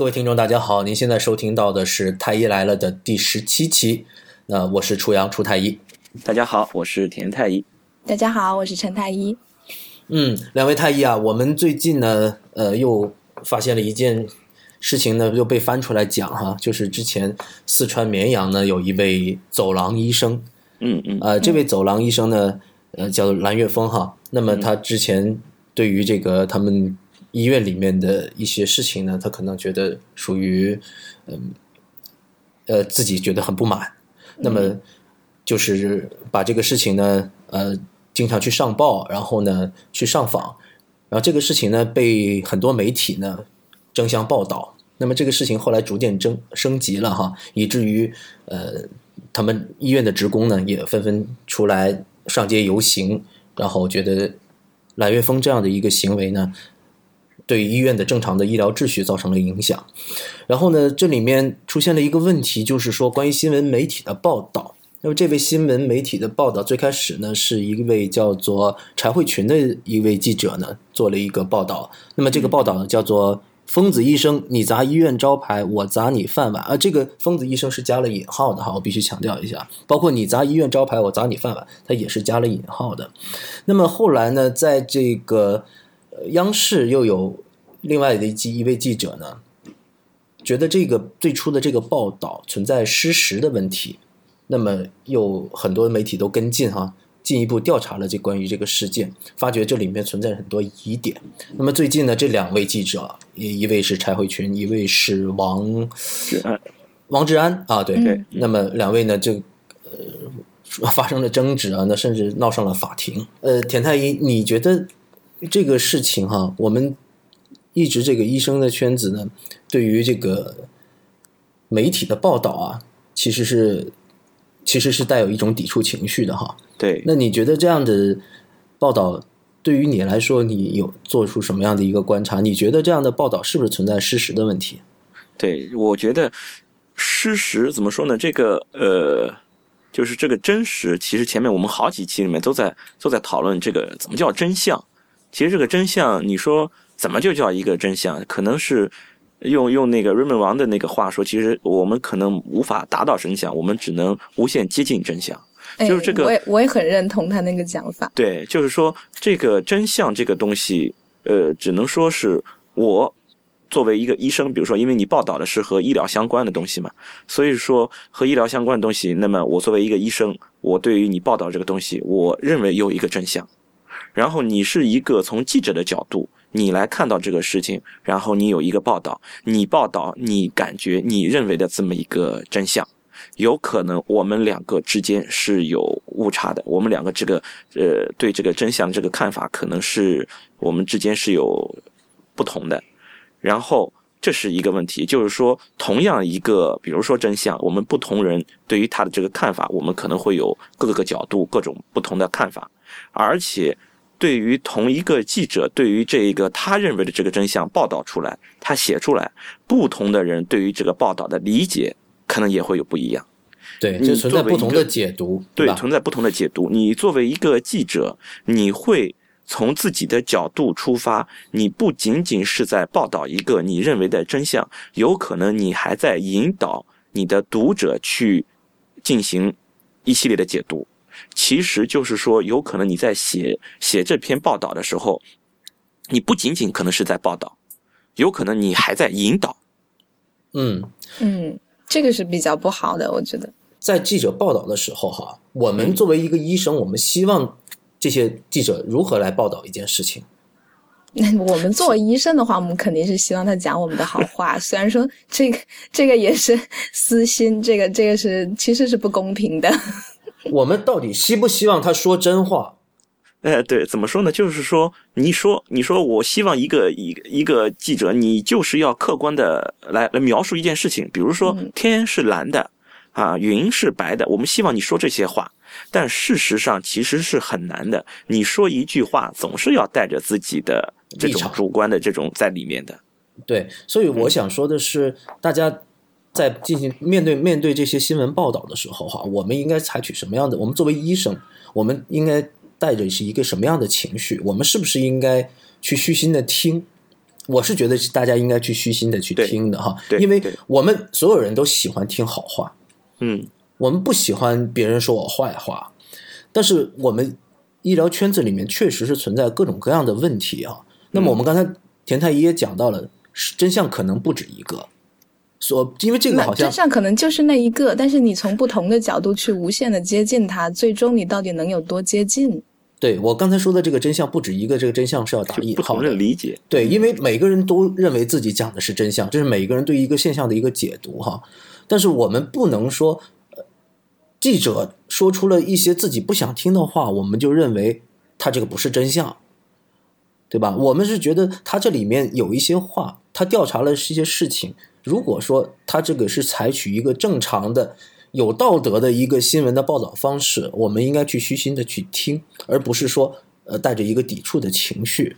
各位听众，大家好，您现在收听到的是《太医来了》的第十七期。那我是楚阳，楚太医。大家好，我是田太医。大家好，我是陈太医。嗯，两位太医啊，我们最近呢，呃，又发现了一件事情呢，又被翻出来讲哈，就是之前四川绵阳呢有一位走廊医生，嗯嗯，呃，这位走廊医生呢，呃，叫蓝月峰哈。那么他之前对于这个他们医院里面的一些事情呢，他可能觉得属于嗯呃自己觉得很不满，那么就是把这个事情呢，呃，经常去上报，然后呢去上访，然后这个事情呢被很多媒体呢争相报道。那么这个事情后来逐渐升升级了哈，以至于呃他们医院的职工呢也纷纷出来上街游行，然后觉得蓝月峰这样的一个行为呢。对医院的正常的医疗秩序造成了影响，然后呢，这里面出现了一个问题，就是说关于新闻媒体的报道。那么这位新闻媒体的报道最开始呢，是一位叫做柴慧群的一位记者呢做了一个报道。那么这个报道呢叫做“疯子医生，你砸医院招牌，我砸你饭碗”。啊，这个“疯子医生”是加了引号的哈，我必须强调一下。包括你砸医院招牌，我砸你饭碗，它也是加了引号的。那么后来呢，在这个。央视又有另外的一记一位记者呢，觉得这个最初的这个报道存在失实的问题，那么又很多媒体都跟进哈，进一步调查了这关于这个事件，发觉这里面存在很多疑点。那么最近呢，这两位记者，一一位是柴慧群，一位是王，王志安啊，对对。那么两位呢，就呃发生了争执啊，那甚至闹上了法庭。呃，田太医，你觉得？这个事情哈，我们一直这个医生的圈子呢，对于这个媒体的报道啊，其实是其实是带有一种抵触情绪的哈。对，那你觉得这样的报道对于你来说，你有做出什么样的一个观察？你觉得这样的报道是不是存在失实的问题？对，我觉得失实怎么说呢？这个呃，就是这个真实，其实前面我们好几期里面都在都在讨论这个怎么叫真相。其实这个真相，你说怎么就叫一个真相？可能是用用那个瑞 d 王的那个话说，其实我们可能无法达到真相，我们只能无限接近真相。就是这个，我也我也很认同他那个讲法。对，就是说这个真相这个东西，呃，只能说是我作为一个医生，比如说，因为你报道的是和医疗相关的东西嘛，所以说和医疗相关的东西，那么我作为一个医生，我对于你报道这个东西，我认为有一个真相。然后你是一个从记者的角度，你来看到这个事情，然后你有一个报道，你报道你感觉你认为的这么一个真相，有可能我们两个之间是有误差的，我们两个这个呃对这个真相这个看法可能是我们之间是有不同的，然后这是一个问题，就是说同样一个比如说真相，我们不同人对于他的这个看法，我们可能会有各个角度各种不同的看法，而且。对于同一个记者，对于这一个他认为的这个真相报道出来，他写出来，不同的人对于这个报道的理解可能也会有不一样。对，就存在不同的解读，对，存在不同的解读。你作为一个记者，你会从自己的角度出发，你不仅仅是在报道一个你认为的真相，有可能你还在引导你的读者去进行一系列的解读。其实就是说，有可能你在写写这篇报道的时候，你不仅仅可能是在报道，有可能你还在引导。嗯嗯，这个是比较不好的，我觉得。在记者报道的时候，哈，我们作为一个医生，我们希望这些记者如何来报道一件事情。那我们作为医生的话，我们肯定是希望他讲我们的好话。虽然说这个这个也是私心，这个这个是其实是不公平的。我们到底希不希望他说真话？哎，对，怎么说呢？就是说，你说，你说，我希望一个一一个记者，你就是要客观的来来描述一件事情。比如说，天是蓝的，啊，云是白的。我们希望你说这些话，但事实上其实是很难的。你说一句话，总是要带着自己的这种主观的这种在里面的。对，所以我想说的是，大家。在进行面对面对这些新闻报道的时候，哈，我们应该采取什么样的？我们作为医生，我们应该带着是一个什么样的情绪？我们是不是应该去虚心的听？我是觉得大家应该去虚心的去听的哈，对因为我们所有人都喜欢听好话，嗯我们不喜欢别人说我坏话，但是我们医疗圈子里面确实是存在各种各样的问题啊。那么我们刚才田太医也讲到了，是真相可能不止一个，所因为这个好像真相可能就是那一个，但是你从不同的角度去无限的接近它，最终你到底能有多接近？对我刚才说的这个真相不止一个，这个真相是要打就不同引号的的理解，对，因为每个人都认为自己讲的是真相，这是每个人对一个现象的一个解读哈。但是我们不能说，呃记者说出了一些自己不想听的话，我们就认为他这个不是真相，对吧？我们是觉得他这里面有一些话，他调查了一些事情，如果说他这个是采取一个正常的。有道德的一个新闻的报道方式，我们应该去虚心的去听，而不是说呃带着一个抵触的情绪。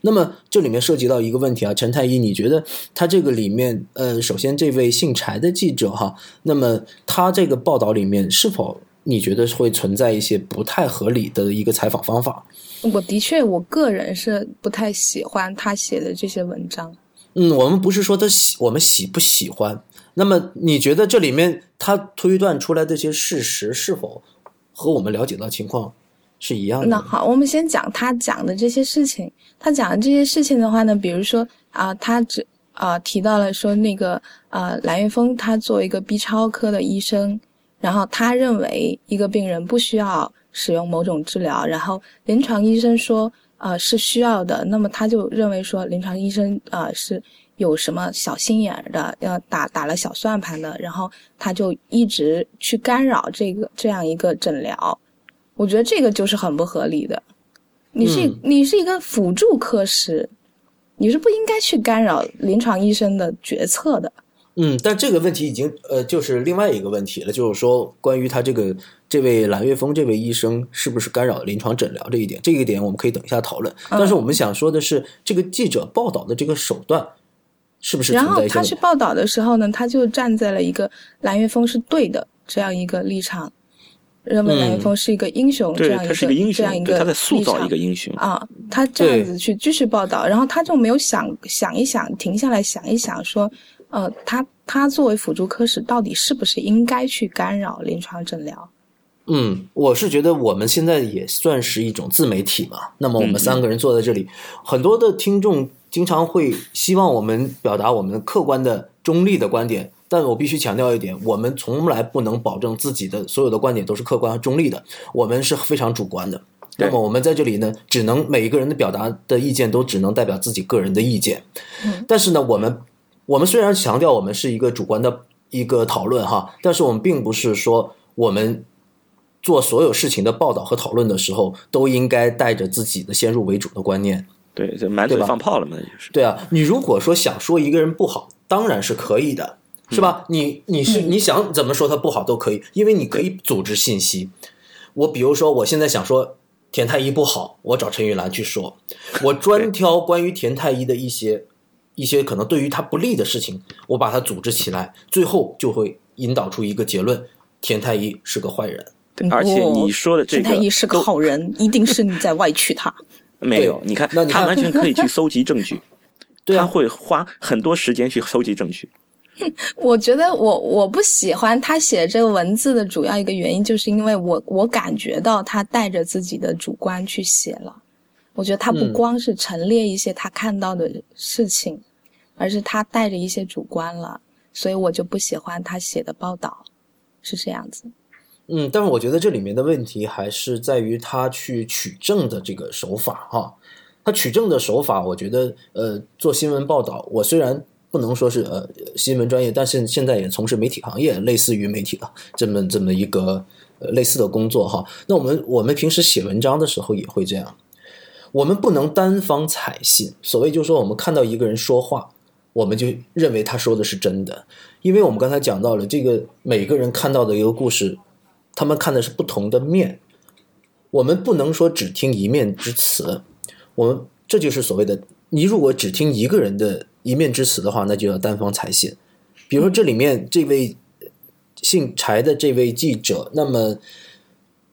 那么这里面涉及到一个问题啊，陈太医，你觉得他这个里面，呃，首先这位姓柴的记者哈，那么他这个报道里面是否你觉得会存在一些不太合理的一个采访方法？我的确，我个人是不太喜欢他写的这些文章。嗯，我们不是说他喜，我们喜不喜欢。那么你觉得这里面他推断出来这些事实是否和我们了解到情况是一样的？那好，我们先讲他讲的这些事情。他讲的这些事情的话呢，比如说啊、他只啊、提到了说那个啊、蓝月峰他作为一个 B 超科的医生，然后他认为一个病人不需要使用某种治疗，然后临床医生说呃是需要的，那么他就认为说临床医生呃是有什么小心眼儿的，要打打了小算盘的，然后他就一直去干扰这个这样一个诊疗。我觉得这个就是很不合理的。你是、嗯你是一个辅助科室，你是不应该去干扰临床医生的决策的。嗯，但这个问题已经呃，就是另外一个问题了，就是说关于他这个这位蓝月峰这位医生是不是干扰临床诊疗这一点，这一点我们可以等一下讨论。但是我们想说的是，这个记者报道的这个手段是不是然后？他去报道的时候呢，他就站在了一个蓝月峰是对的这样一个立场，认为蓝月峰是一个英雄、这对样一他是个英雄这样一，个对他在塑造一个英雄。啊，他这样子去继续报道，然后他就没有想想一想，停下来想一想，说，呃，他他作为辅助科室，到底是不是应该去干扰临床诊疗？嗯，我是觉得我们现在也算是一种自媒体嘛。那么我们三个人坐在这里，很多的听众经常会希望我们表达我们客观的、中立的观点。但我必须强调一点，我们从来不能保证自己的所有的观点都是客观和中立的，我们是非常主观的。那么我们在这里呢，只能每一个人的表达的意见都只能代表自己个人的意见。嗯但是呢，我们我们虽然强调我们是一个主观的一个讨论哈，但是我们并不是说我们做所有事情的报道和讨论的时候都应该带着自己的先入为主的观念。对，这满嘴放炮了嘛，那就是。对啊，你如果说想说一个人不好，当然是可以的，是吧？你你是你想怎么说他不好都可以，因为你可以组织信息。我比如说，我现在想说田太医不好，我找陈玉兰去说，我专挑关于田太医的一些一些可能对于他不利的事情，我把它组织起来，最后就会引导出一个结论：田太医是个坏人。对而且你说的这个，田太医是个好人，一定是你在外取他。没有，你看他那你看完全可以去搜集证据，对啊他会花很多时间去搜集证据。我觉得我我不喜欢他写这个文字的主要一个原因，就是因为我我感觉到他带着自己的主观去写了。我觉得他不嗯光是陈列一些他看到的事情，而是他带着一些主观了，所以我就不喜欢他写的报道，是这样子。嗯，但是我觉得这里面的问题还是在于他去取证的这个手法哈。他取证的手法，我觉得呃，做新闻报道，我虽然不能说是呃新闻专业，但是现在也从事媒体行业，类似于媒体的这么这么一个呃类似的工作哈。那我们我们平时写文章的时候也会这样，我们不能单方采信。所谓就是说，我们看到一个人说话，我们就认为他说的是真的，因为我们刚才讲到了这个每个人看到的一个故事，他们看的是不同的面，我们不能说只听一面之词，我们这就是所谓的，你如果只听一个人的一面之词的话，那就要单方采信。比如说这里面这位姓柴的这位记者，那么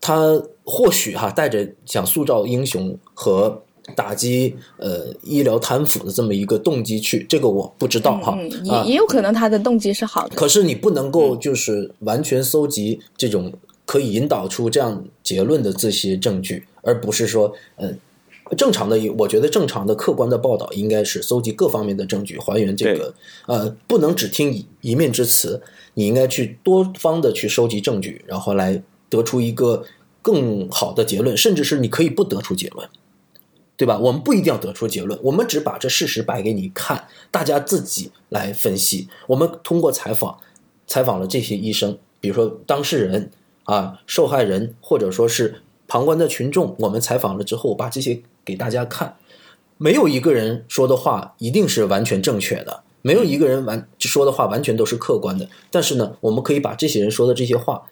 他或许哈带着想塑造英雄和打击呃医疗贪腐的这么一个动机去，这个我不知道哈。也也有可能他的动机是好的。可是你不能够就是完全搜集这种可以引导出这样结论的这些证据，而不是说，呃，正常的，我觉得正常的客观的报道应该是搜集各方面的证据，还原这个，呃，不能只听一一面之词，你应该去多方的去收集证据，然后来得出一个更好的结论，甚至是你可以不得出结论。对吧？我们不一定要得出结论，我们只把这事实摆给你看，大家自己来分析。我们通过采访，采访了这些医生，比如说当事人啊、受害人，或者说是旁观的群众，我们采访了之后，把这些给大家看。没有一个人说的话一定是完全正确的，没有一个人完说的话完全都是客观的。但是呢，我们可以把这些人说的这些话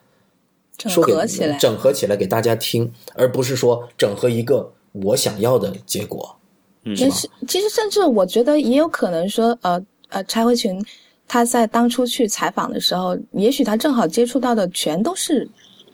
整说给合起来，整合起来给大家听，而不是说整合一个我想要的结果。嗯其实其实甚至我觉得也有可能说，呃呃，柴慧群他在当初去采访的时候，也许他正好接触到的全都是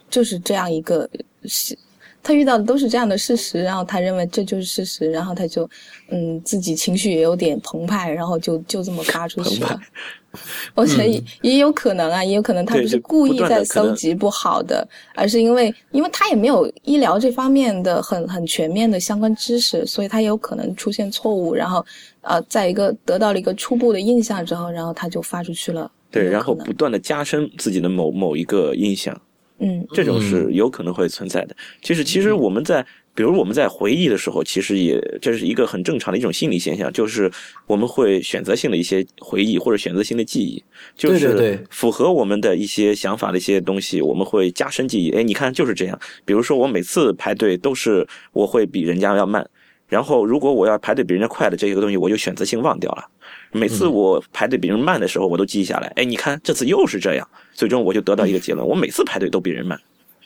就是这样一个事，他遇到的都是这样的事实，然后他认为这就是事实，然后他就嗯自己情绪也有点澎湃，然后就就这么发出去了。我觉得也也有可能啊，也有可能他不是故意在搜集不好的，而是因为因为他也没有医疗这方面的很很全面的相关知识，所以他有可能出现错误，然后呃，在一个得到了一个初步的印象之后，然后他就发出去了。对，然后不断的加深自己的某某一个印象，嗯这种是有可能会存在的。其实，其实我们在，比如我们在回忆的时候，其实也这是一个很正常的一种心理现象，就是我们会选择性的一些回忆或者选择性的记忆，就是符合我们的一些想法的一些东西，我们会加深记忆。哎，你看就是这样。比如说我每次排队都是我会比人家要慢。然后，如果我要排队比人家快的这个东西，我就选择性忘掉了。每次我排队比人慢的时候，我都记下来。哎，你看这次又是这样，最终我就得到一个结论：我每次排队都比人慢。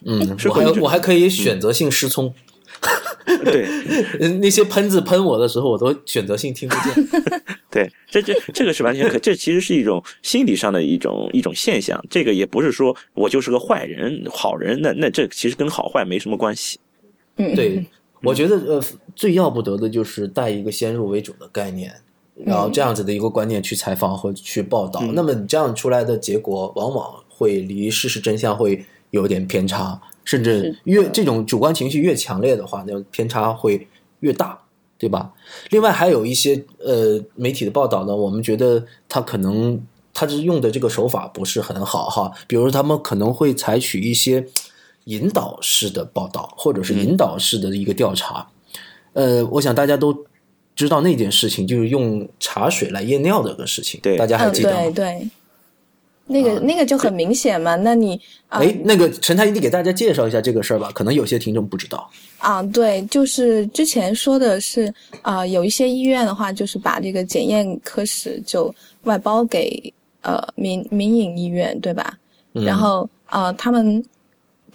嗯，是我还我还可以选择性失聪，对 嗯那些喷子喷我的时候，我都选择性听不见。对，这这这个是完全可，这其实是一种心理上的一种一种现象。这个也不是说我就是个坏人、好人，那那这其实跟好坏没什么关系。嗯，对，我觉得呃，最要不得的就是带一个先入为主的概念，然后这样子的一个观念去采访和去报道，嗯那么你这样出来的结果，往往会离事实真相会有点偏差，甚至越这种主观情绪越强烈的话，那偏差会越大。对吧？另外还有一些呃媒体的报道呢，我们觉得他可能他是用的这个手法不是很好哈，比如他们可能会采取一些引导式的报道，或者是引导式的一个调查。呃，我想大家都知道那件事情，就是用茶水来验尿的这个事情，对大家还嗯，记得吗？对对，那个、那个就很明显嘛。那你啊、哎，那个陈太医，你给大家介绍一下这个事儿吧，可能有些听众不知道。啊，对，就是之前说的是啊、有一些医院的话，就是把这个检验科室就外包给呃民民营医院，对吧？嗯然后呃，他们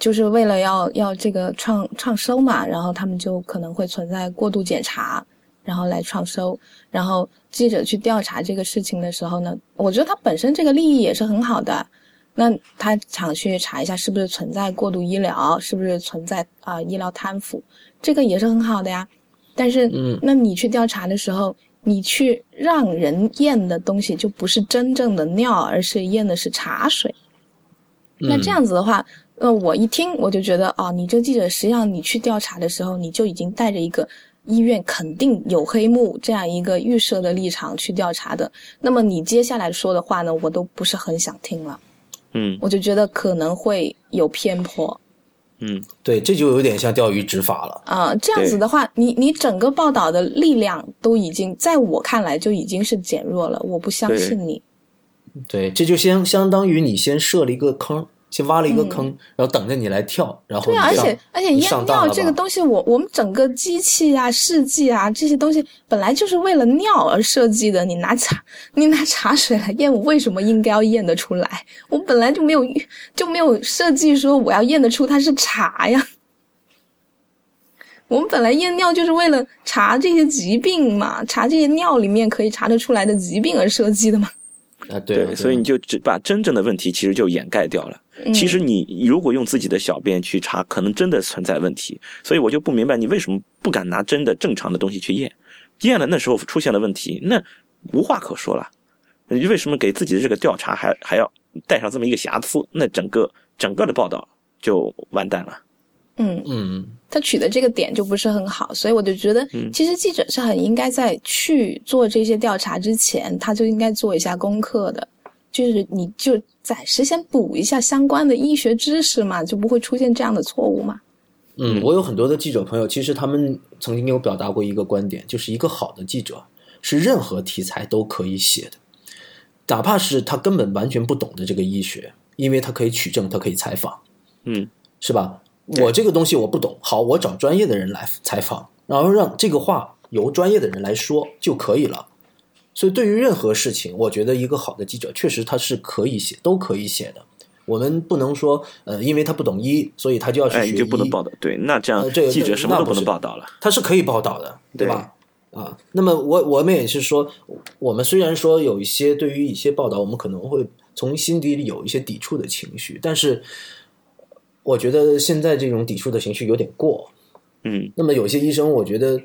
就是为了要要这个创创收嘛，然后他们就可能会存在过度检查，然后来创收。然后记者去调查这个事情的时候呢，我觉得他本身这个利益也是很好的。那他想去查一下是不是存在过度医疗，是不是存在啊、医疗贪腐，这个也是很好的呀。但是，嗯那你去调查的时候，你去让人验的东西就不是真正的尿，而是验的是茶水。那这样子的话，呃，我一听我就觉得，哦，你这记者实际上你去调查的时候，你就已经带着一个医院肯定有黑幕这样一个预设的立场去调查的。那么你接下来说的话呢，我都不是很想听了，嗯我就觉得可能会有偏颇嗯，对，这就有点像钓鱼执法了。啊、这样子的话，你你整个报道的力量都已经在我看来就已经是减弱了，我不相信你。对，这就相相当于你先设了一个坑，先挖了一个坑，然后等着你来跳，然后对啊，而且而且验尿这个东西，我我们整个机器啊、试剂啊这些东西本来就是为了尿而设计的。你拿茶，你拿茶水来验，我为什么应该要验得出来？我本来就没有就没有设计说我要验得出它是茶呀。我们本来验尿就是为了查这些疾病嘛，查这些尿里面可以查得出来的疾病而设计的嘛。啊，对啊，所以你就只把真正的问题其实就掩盖掉了。嗯其实你如果用自己的小便去查，可能真的存在问题。所以我就不明白你为什么不敢拿真的正常的东西去验，验了那时候出现了问题，那无话可说了。你为什么给自己的这个调查还还要带上这么一个瑕疵？那整个整个的报道就完蛋了。嗯，嗯。他取的这个点就不是很好，所以我就觉得，嗯。其实记者是很应该在去做这些调查之前，他就应该做一下功课的，就是你就暂时先补一下相关的医学知识嘛，就不会出现这样的错误嘛。嗯，我有很多的记者朋友，其实他们曾经有表达过一个观点，就是一个好的记者是任何题材都可以写的，哪怕是他根本完全不懂的这个医学，因为他可以取证，他可以采访，嗯，是吧？对我这个东西我不懂，好，我找专业的人来采访，然后让这个话由专业的人来说就可以了。所以，对于任何事情，我觉得一个好的记者确实他是可以写，都可以写的。我们不能说，呃，因为他不懂医，所以他就要去哎，学医。你就不能报道。对，那这样呃这个记者什么都不能报道了。他是可以报道的，对吧？啊，那么我我们也是说，我们虽然说有一些对于一些报道，我们可能会从心底里有一些抵触的情绪，但是我觉得现在这种抵触的情绪有点过。嗯那么有些医生，我觉得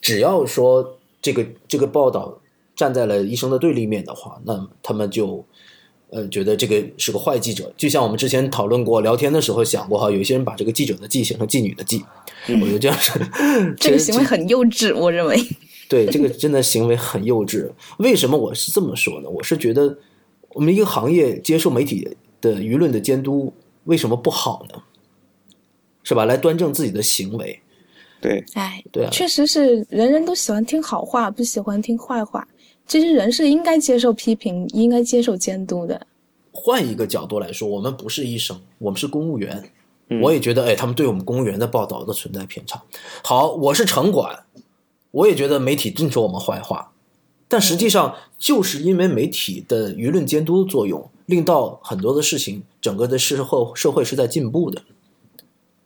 只要说这个这个报道站在了医生的对立面的话，那他们就呃觉得这个是个坏记者。就像我们之前讨论过聊天的时候想过哈，有些人把这个记者的记写成妓女的妓，我觉得这样是 这个行为很幼稚，我认为。对，这个真的行为很幼稚。为什么我是这么说呢？我是觉得我们一个行业接受媒体的舆论的监督，为什么不好呢？是吧？来端正自己的行为。对，哎，对啊确实是人人都喜欢听好话，不喜欢听坏话。其实人是应该接受批评，应该接受监督的。换一个角度来说，我们不是医生，我们是公务员。嗯我也觉得，哎，他们对我们公务员的报道都存在偏差。好，我是城管，我也觉得媒体净说我们坏话，但实际上就是因为媒体的舆论监督作用，令到很多的事情，整个的社会社会是在进步的，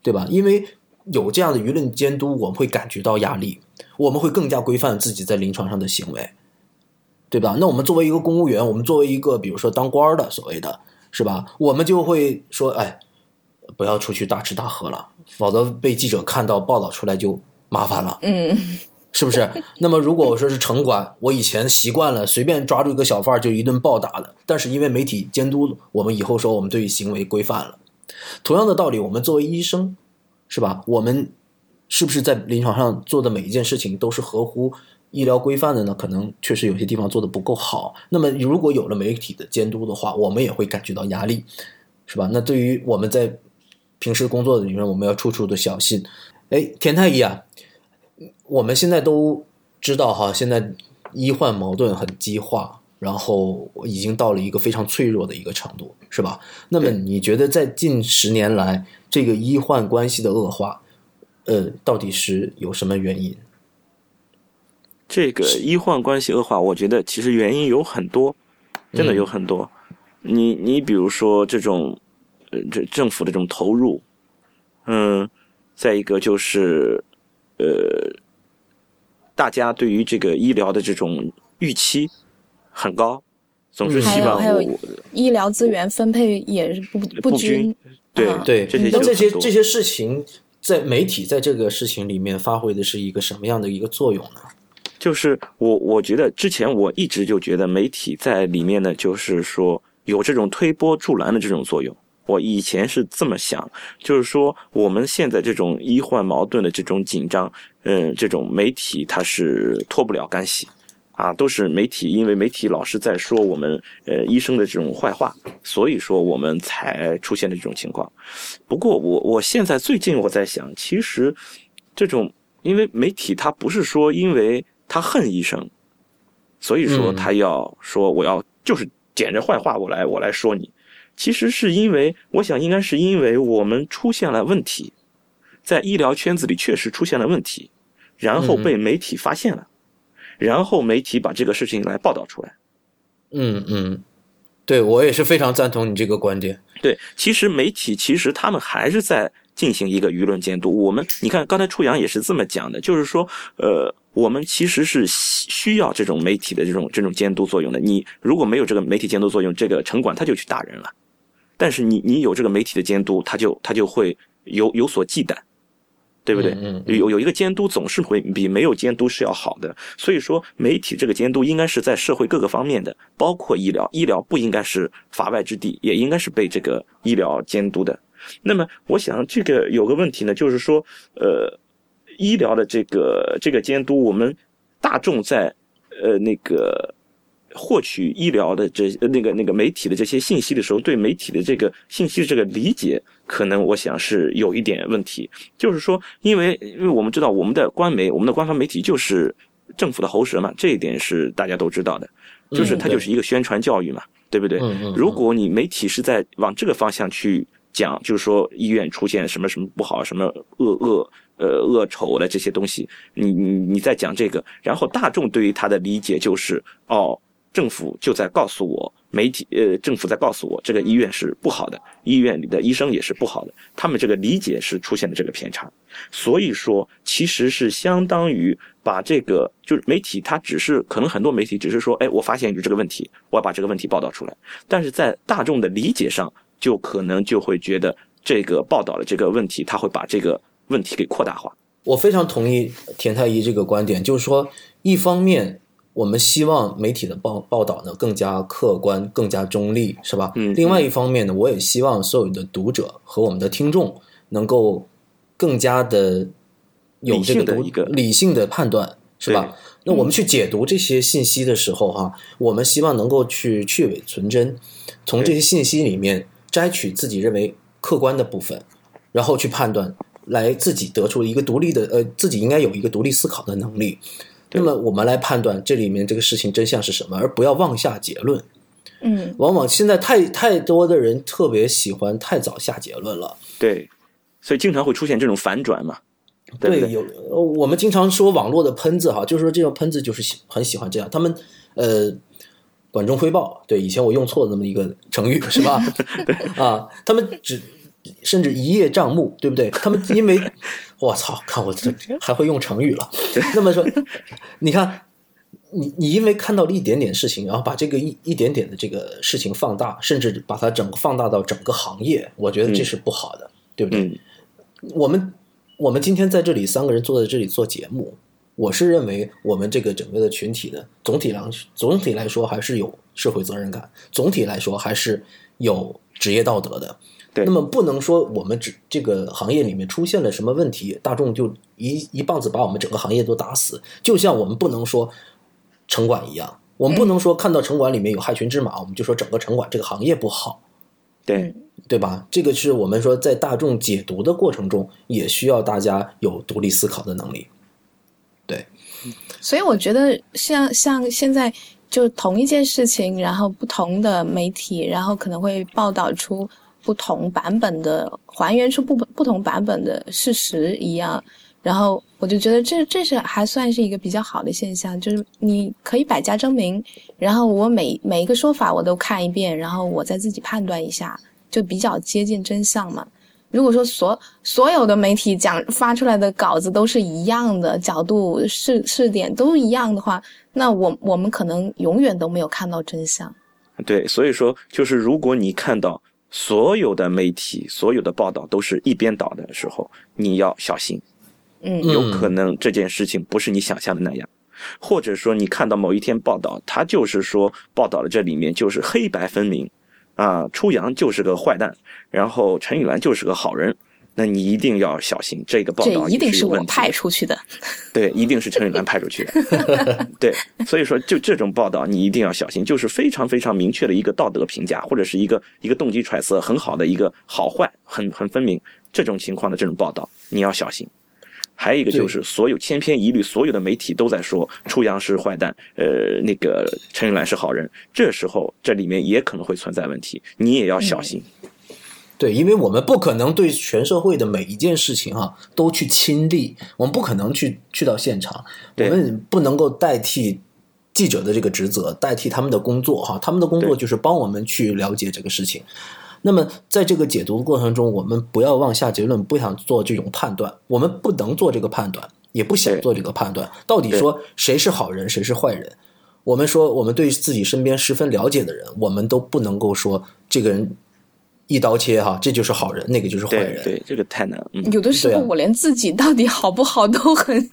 对吧？因为有这样的舆论监督，我们会感觉到压力，我们会更加规范自己在临床上的行为，对吧？那我们作为一个公务员，我们作为一个比如说当官的所谓的，是吧？我们就会说，哎，不要出去大吃大喝了，否则被记者看到报道出来就麻烦了。嗯，是不是？那么如果我说是城管，我以前习惯了随便抓住一个小贩就一顿暴打的，但是因为媒体监督，我们以后说我们对于行为规范了。同样的道理，我们作为医生，是吧？我们是不是在临床上做的每一件事情都是合乎医疗规范的呢？可能确实有些地方做的不够好。那么如果有了媒体的监督的话，我们也会感觉到压力，是吧？那对于我们在平时工作的里面，我们要处处的小心。哎，田太医啊，我们现在都知道哈，现在医患矛盾很激化，然后已经到了一个非常脆弱的一个程度，是吧？那么你觉得在近十年来，这个医患关系的恶化，呃，到底是有什么原因？这个医患关系恶化，我觉得其实原因有很多，真的有很多。你你比如说这种，呃，这政府的这种投入，嗯，再一个就是，呃，大家对于这个医疗的这种预期很高，总是嗯希望还有还有医疗资源分配也是不不均均。对啊对，这些这些事情，在媒体在这个事情里面发挥的是一个什么样的一个作用呢？就是我我觉得之前我一直就觉得媒体在里面呢，就是说有这种推波助澜的这种作用。我以前是这么想，就是说我们现在这种医患矛盾的这种紧张，嗯，这种媒体它是脱不了干系，啊，都是媒体，因为媒体老是在说我们呃医生的这种坏话，所以说我们才出现的这种情况。不过我我现在最近我在想，其实这种因为媒体他不是说因为他恨医生，所以说嗯他要说我要就是捡着坏话我来我来说你，其实是因为我想应该是因为我们出现了问题，在医疗圈子里确实出现了问题，然后被媒体发现了，然后媒体把这个事情来报道出来。嗯嗯，对我也是非常赞同你这个观点。对，其实媒体其实他们还是在进行一个舆论监督。我们你看，刚才初阳也是这么讲的，就是说，呃，我们其实是需要这种媒体的这种这种监督作用的。你如果没有这个媒体监督作用，这个城管他就去打人了。但是你你有这个媒体的监督，他就他就会有有所忌惮。对不对？有有一个监督总是会比没有监督是要好的。所以说，媒体这个监督应该是在社会各个方面的，包括医疗。医疗不应该是法外之地，也应该是被这个医疗监督的。那么，我想这个有个问题呢，就是说，呃，医疗的这个这个监督，我们大众在呃那个。获取医疗的这那个那个媒体的这些信息的时候，对媒体的这个信息的这个理解，可能我想是有一点问题。就是说，因为因为我们知道我们的官媒，我们的官方媒体就是政府的喉舌嘛，这一点是大家都知道的，就是它就是一个宣传教育嘛，对不对？如果你媒体是在往这个方向去讲，就是说医院出现什么什么不好，什么恶恶呃恶丑的这些东西，你你你在讲这个，然后大众对于他的理解就是哦。政府就在告诉我，媒体呃，政府在告诉我，这个医院是不好的，医院里的医生也是不好的，他们这个理解是出现了这个偏差，所以说其实是相当于把这个就是媒体，它只是可能很多媒体只是说，哎，我发现有这个问题，我要把这个问题报道出来，但是在大众的理解上，就可能就会觉得这个报道的这个问题，他会把这个问题给扩大化。我非常同意田太医这个观点，就是说一方面。我们希望媒体的报报道呢更加客观、更加中立，是吧？嗯。另外一方面呢，我也希望所有的读者和我们的听众能够更加的有这个一个理性的判断，是吧？那我们去解读这些信息的时候，哈，我们希望能够去去伪存真，从这些信息里面摘取自己认为客观的部分，然后去判断，来自己得出一个独立的，呃，自己应该有一个独立思考的能力。那么我们来判断这里面这个事情真相是什么，而不要妄下结论。嗯，往往现在太太多的人特别喜欢太早下结论了。对，所以经常会出现这种反转嘛。对，有我们经常说网络的喷子哈，就是说这种喷子就是喜很喜欢这样。他们呃，管中窥豹。对，以前我用错了那么一个成语是吧？啊，他们只。甚至一叶障目，对不对？他们因为，我操，看我这还会用成语了。那么说，你看，你你因为看到了一点点事情，然后把这个一一点点的这个事情放大，甚至把它整个放大到整个行业，我觉得这是不好的，对不对？我们我们今天在这里三个人坐在这里做节目，我是认为我们这个整个的群体的，总体来总体来说还是有社会责任感，总体来说还是有职业道德的。那么不能说我们只这个行业里面出现了什么问题，大众就一一棒子把我们整个行业都打死。就像我们不能说城管一样，我们不能说看到城管里面有害群之马，我们就说整个城管这个行业不好，对对吧？这个是我们说在大众解读的过程中，也需要大家有独立思考的能力。对，所以我觉得像像现在就同一件事情，然后不同的媒体，然后可能会报道出。不同版本的还原出不不同版本的事实一样，然后我就觉得这这是还算是一个比较好的现象，就是你可以百家争鸣，然后我每每一个说法我都看一遍，然后我再自己判断一下，就比较接近真相嘛。如果说所所有的媒体讲发出来的稿子都是一样的角度视视点都一样的话，那我我们可能永远都没有看到真相。对，所以说就是如果你看到。所有的媒体、所有的报道都是一边倒的时候，你要小心。嗯，有可能这件事情不是你想象的那样，或者说你看到某一天报道，他就是说报道的这里面就是黑白分明，啊，初阳就是个坏蛋，然后陈玉兰就是个好人。那你一定要小心这个报道，一定是我派出去的。对，一定是陈玉兰派出去的。对，所以说就这种报道，你一定要小心，就是非常非常明确的一个道德评价，或者是一个一个动机揣测很好的一个好坏很很分明这种情况的这种报道，你要小心。还有一个就是所有千篇一律，所有的媒体都在说初阳是坏蛋，呃，那个陈玉兰是好人，这时候这里面也可能会存在问题，你也要小心。对，因为我们不可能对全社会的每一件事情哈都去亲历，我们不可能去去到现场，我们不能够代替记者的这个职责，代替他们的工作哈，他们的工作就是帮我们去了解这个事情。那么在这个解读的过程中，我们不要妄下结论，不想做这种判断，我们不能做这个判断，也不想做这个判断。到底说谁是好人，谁是坏人？我们说，我们对自己身边十分了解的人，我们都不能够说这个人一刀切哈，这就是好人，那个就是坏人对，这个太难了。嗯，有的时候我连自己到底好不好都很，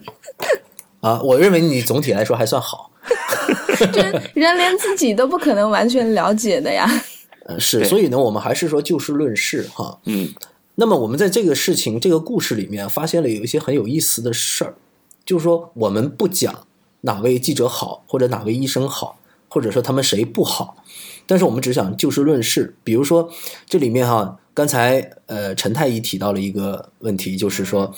啊。我认为你总体来说还算好，就是人连自己都不可能完全了解的呀。呃，是，所以呢，我们还是说就事论事哈。嗯，那么我们在这个事情、这个故事里面发现了有一些很有意思的事儿，就是说我们不讲哪位记者好，或者哪位医生好，或者说他们谁不好，但是我们只想就事论事。比如说这里面哈，刚才呃陈太医提到了一个问题，就是说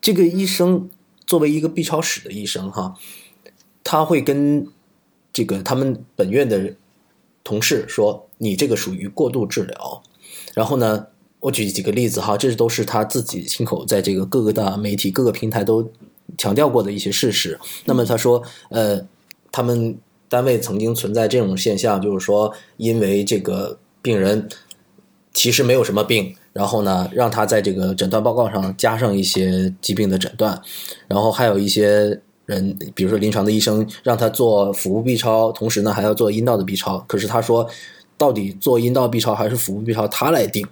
这个医生作为一个 B 超室的医生哈，他会跟这个他们本院的同事说，你这个属于过度治疗。然后呢，我举几个例子哈，这都是他自己亲口在这个各个大媒体、各个平台都强调过的一些事实。那么他说，呃，他们单位曾经存在这种现象，就是说，因为这个病人其实没有什么病，然后呢，让他在这个诊断报告上加上一些疾病的诊断，然后还有一些。人，比如说临床的医生让他做腹部 B 超，同时呢还要做阴道的 B 超。可是他说，到底做阴道 B 超还是腹部 B 超，他来定。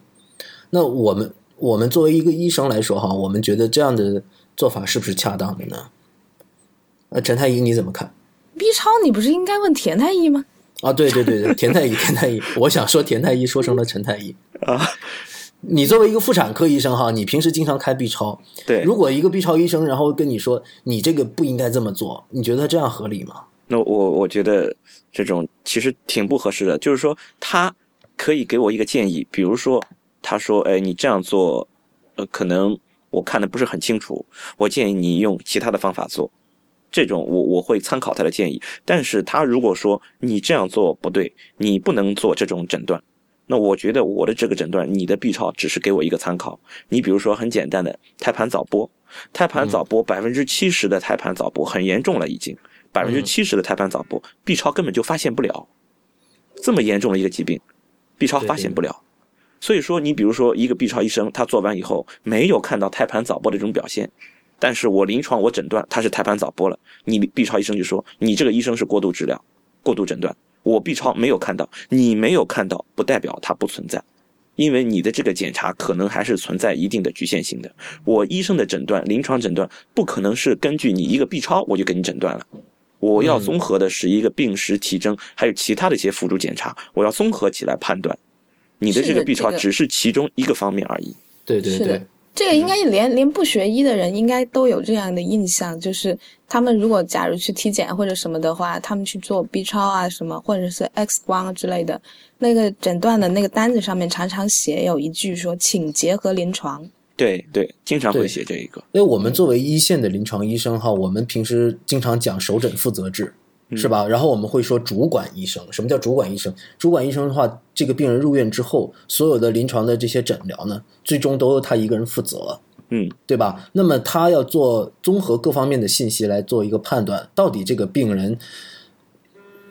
那我们我们作为一个医生来说哈，我们觉得这样的做法是不是恰当的呢？呃，陈太医你怎么看？B 超你不是应该问田太医吗？啊，对对对对，田太医，田太医，我想说田太医说成了陈太医啊。你作为一个妇产科医生哈，你平时经常开 B 超，对。如果一个 B 超医生然后跟你说你这个不应该这么做，你觉得这样合理吗？那我我觉得这种其实挺不合适的，就是说他可以给我一个建议，比如说他说，哎，你这样做，呃，可能我看的不是很清楚，我建议你用其他的方法做。这种我我会参考他的建议，但是他如果说你这样做不对，你不能做这种诊断，那我觉得我的这个诊断，你的 B 超只是给我一个参考。你比如说很简单的胎盘早剥，胎盘早剥百分之七十的胎盘早剥很严重了已经。百分之七十的胎盘早剥，B 超根本就发现不了，这么严重的一个疾病，B 超发现不了。所以说，你比如说一个 B 超医生，他做完以后没有看到胎盘早剥的这种表现，但是我临床我诊断他是胎盘早剥了，你 B 超医生就说你这个医生是过度治疗、过度诊断。我 B 超没有看到，你没有看到，不代表它不存在，因为你的这个检查可能还是存在一定的局限性的。我医生的诊断、临床诊断不可能是根据你一个 B 超我就给你诊断了。我要综合的是一个病史、体征，还有其他的一些辅助检查，我要综合起来判断。你的这个 B 超只是其中一个方面而已。对对对，这个应该连连不学医的人应该都有这样的印象，就是他们如果假如去体检或者什么的话，他们去做 B 超啊什么，或者是 X 光之类的，那个诊断的那个单子上面常常写有一句说，请结合临床。对对，经常会写这一个。因为我们作为一线的临床医生哈，我们平时经常讲首诊负责制，是吧？然后我们会说主管医生。什么叫主管医生？主管医生的话，这个病人入院之后，所有的临床的这些诊疗呢，最终都由他一个人负责，嗯，对吧？那么他要做综合各方面的信息来做一个判断，到底这个病人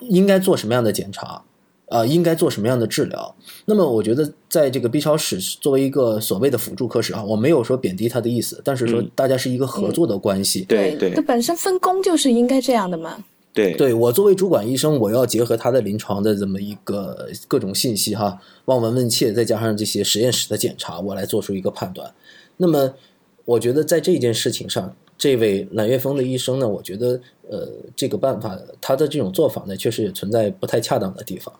应该做什么样的检查。啊，应该做什么样的治疗？那么，我觉得在这个 B 超室作为一个所谓的辅助科室啊，我没有说贬低他的意思，但是说大家是一个合作的关系。对对它本身分工就是应该这样的嘛。对对我作为主管医生，我要结合他的临床的这么一个各种信息哈，望闻问切，再加上这些实验室的检查，我来做出一个判断。那么，我觉得在这件事情上，这位蓝月峰的医生呢，我觉得呃，这个办法他的这种做法呢，确实也存在不太恰当的地方。